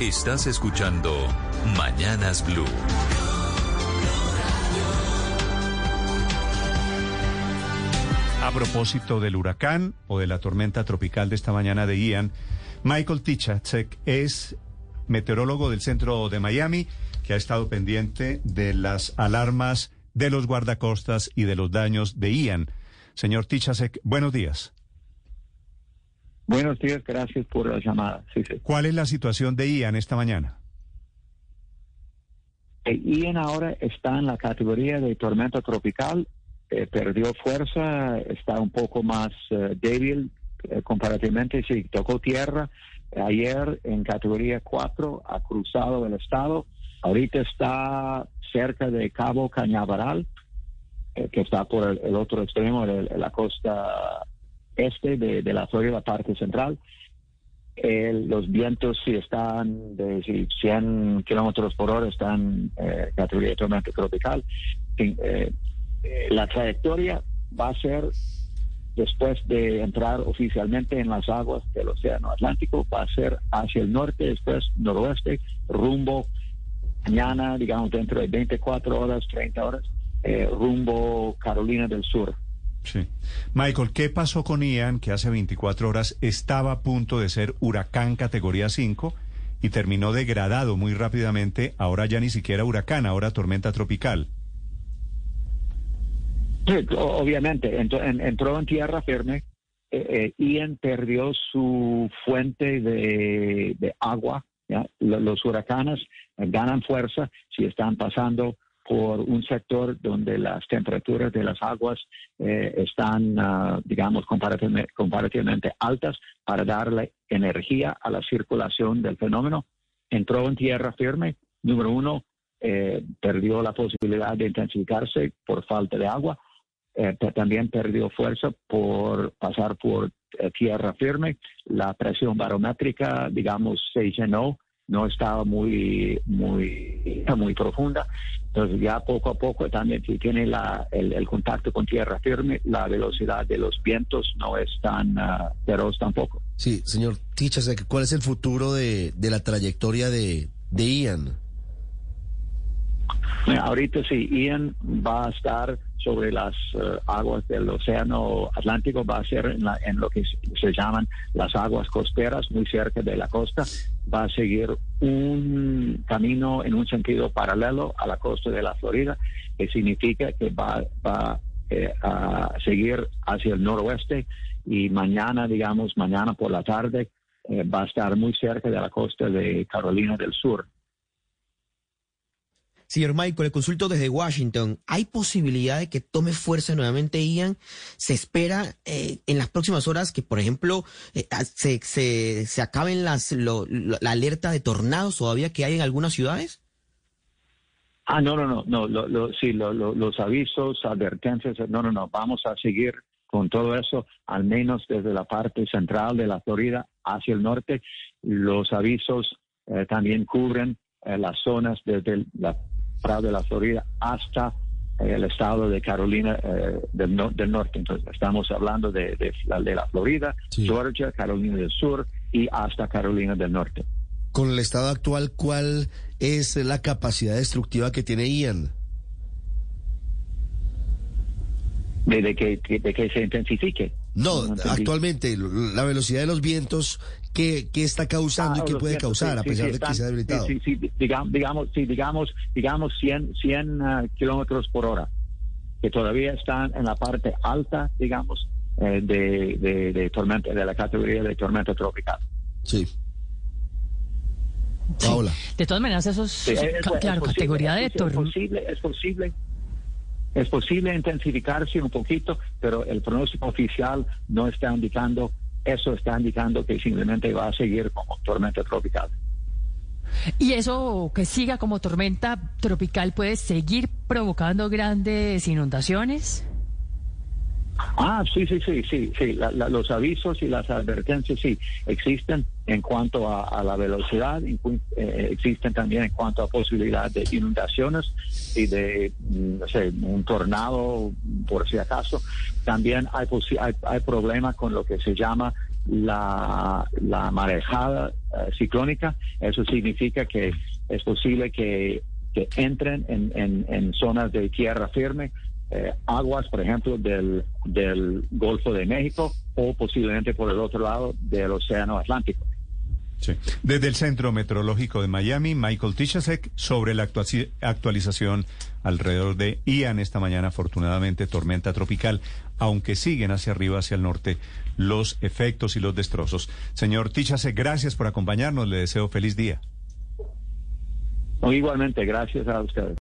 Estás escuchando Mañanas Blue. A propósito del huracán o de la tormenta tropical de esta mañana de Ian, Michael Tichacek es meteorólogo del centro de Miami que ha estado pendiente de las alarmas de los guardacostas y de los daños de Ian. Señor Tichacek, buenos días. Buenos días, gracias por la llamada. Sí, sí. ¿Cuál es la situación de Ian esta mañana? Eh, Ian ahora está en la categoría de tormenta tropical, eh, perdió fuerza, está un poco más eh, débil eh, comparativamente, sí, tocó tierra ayer en categoría 4, ha cruzado el estado, ahorita está cerca de Cabo Cañaveral, eh, que está por el, el otro extremo de la costa este de, la Florida, parte central. Los vientos si están de si 100 kilómetros por hora, están eh, categoría tormenta tropical. Eh, la trayectoria va a ser después de entrar oficialmente en las aguas del Océano Atlántico, va a ser hacia el norte, después noroeste, rumbo mañana, digamos dentro de 24 horas, 30 horas, eh, rumbo Carolina del Sur. Michael, ¿qué pasó con Ian que hace 24 horas estaba a punto de ser huracán categoría 5 y terminó degradado muy rápidamente? Ahora ya ni siquiera huracán, ahora tormenta tropical. Sí, obviamente, entró en, tierra firme. Eh, eh, Ian perdió su fuente de, agua. Los huracanes ganan fuerza si están pasando por un sector donde las temperaturas de las aguas eh, están, ah, digamos, comparativamente, comparativamente altas para darle energía a la circulación del fenómeno. Entró en tierra firme. Número uno, eh, perdió la posibilidad de intensificarse por falta de agua eh, pero también perdió fuerza por pasar por eh, tierra firme. La presión barométrica, digamos, se llenó, no estaba muy, muy, muy profunda. Entonces ya poco a poco también si tiene la, el, contacto con tierra firme, la velocidad de los vientos no es tan ah, feroz tampoco. Sí, señor Tichasek, ¿cuál es el futuro de, de la trayectoria de, de Ian? Ahorita sí, Ian va a estar sobre las eh, aguas del Océano Atlántico, va a ser en, la- en lo que se, llaman las aguas costeras, muy cerca de la costa. Va a seguir un camino en un sentido paralelo a la costa de la Florida, que significa que va, va eh, a seguir hacia el noroeste y mañana, digamos, mañana por la tarde, eh, va a estar muy cerca de la costa de Carolina del Sur. Señor Michael, le consulto desde Washington. ¿Hay posibilidad de que tome fuerza nuevamente Ian? ¿Se espera eh, en las próximas horas que, por ejemplo, eh, a- se, acaben las, la alerta de tornados todavía que hay en algunas ciudades? Ah, no, no, no, no, lo, lo- sí, lo- lo- los avisos, advertencias, no, no, no, vamos a seguir con todo eso, al menos desde la parte central de la Florida hacia el norte. Los avisos eh, también cubren eh, las zonas desde la parte de la Florida hasta eh, el estado de Carolina eh, del, no- del norte. Entonces, estamos hablando de, de la, de la Florida, Sí. Georgia, Carolina del Sur y hasta Carolina del norte. Con el estado actual, ¿cuál es la capacidad destructiva que tiene Ian? De, de que, de que se intensifique. No, entendí. actualmente, la velocidad de los vientos, ¿qué, qué está causando Ah, y qué los puede vientos, causar sí, a pesar sí, de que están- se ha debilitado? Sí, sí, digamos, digamos, sí, digamos, digamos 100, 100 ah, kilómetros por hora, que todavía están en la parte alta, digamos, eh, de, de, de tormenta, de la categoría de tormenta tropical. Sí. Paola. De todas maneras, esos, Sí, es- es- ca- es claro, posible, categoría de es, es tormenta. posible, es posible. Es posible intensificarse un poquito, pero el pronóstico oficial no está indicando, eso está indicando que simplemente va a seguir como tormenta tropical. Y eso que siga como tormenta tropical puede seguir provocando grandes inundaciones. Ah, sí, sí, sí, sí, sí. La- la- los avisos y las advertencias sí existen en cuanto a, a la velocidad, eh, existen también en cuanto a posibilidad de inundaciones y de, mm, no sé, un tornado, por si acaso. También hay, hay, hay problemas con lo que se llama la, la marejada eh, ciclónica, eso significa que es posible que, que entren en, en, en zonas de tierra firme, eh, aguas, por ejemplo, del, del Golfo de México o posiblemente por el otro lado del Océano Atlántico. Sí. Desde el Centro Meteorológico de Miami, Michael Tichasek, sobre la actualización alrededor de Ian esta mañana, afortunadamente tormenta tropical, aunque siguen hacia arriba, hacia el norte, los efectos y los destrozos. Señor Tichasek, gracias por acompañarnos, le deseo feliz día. No, igualmente, gracias a ustedes.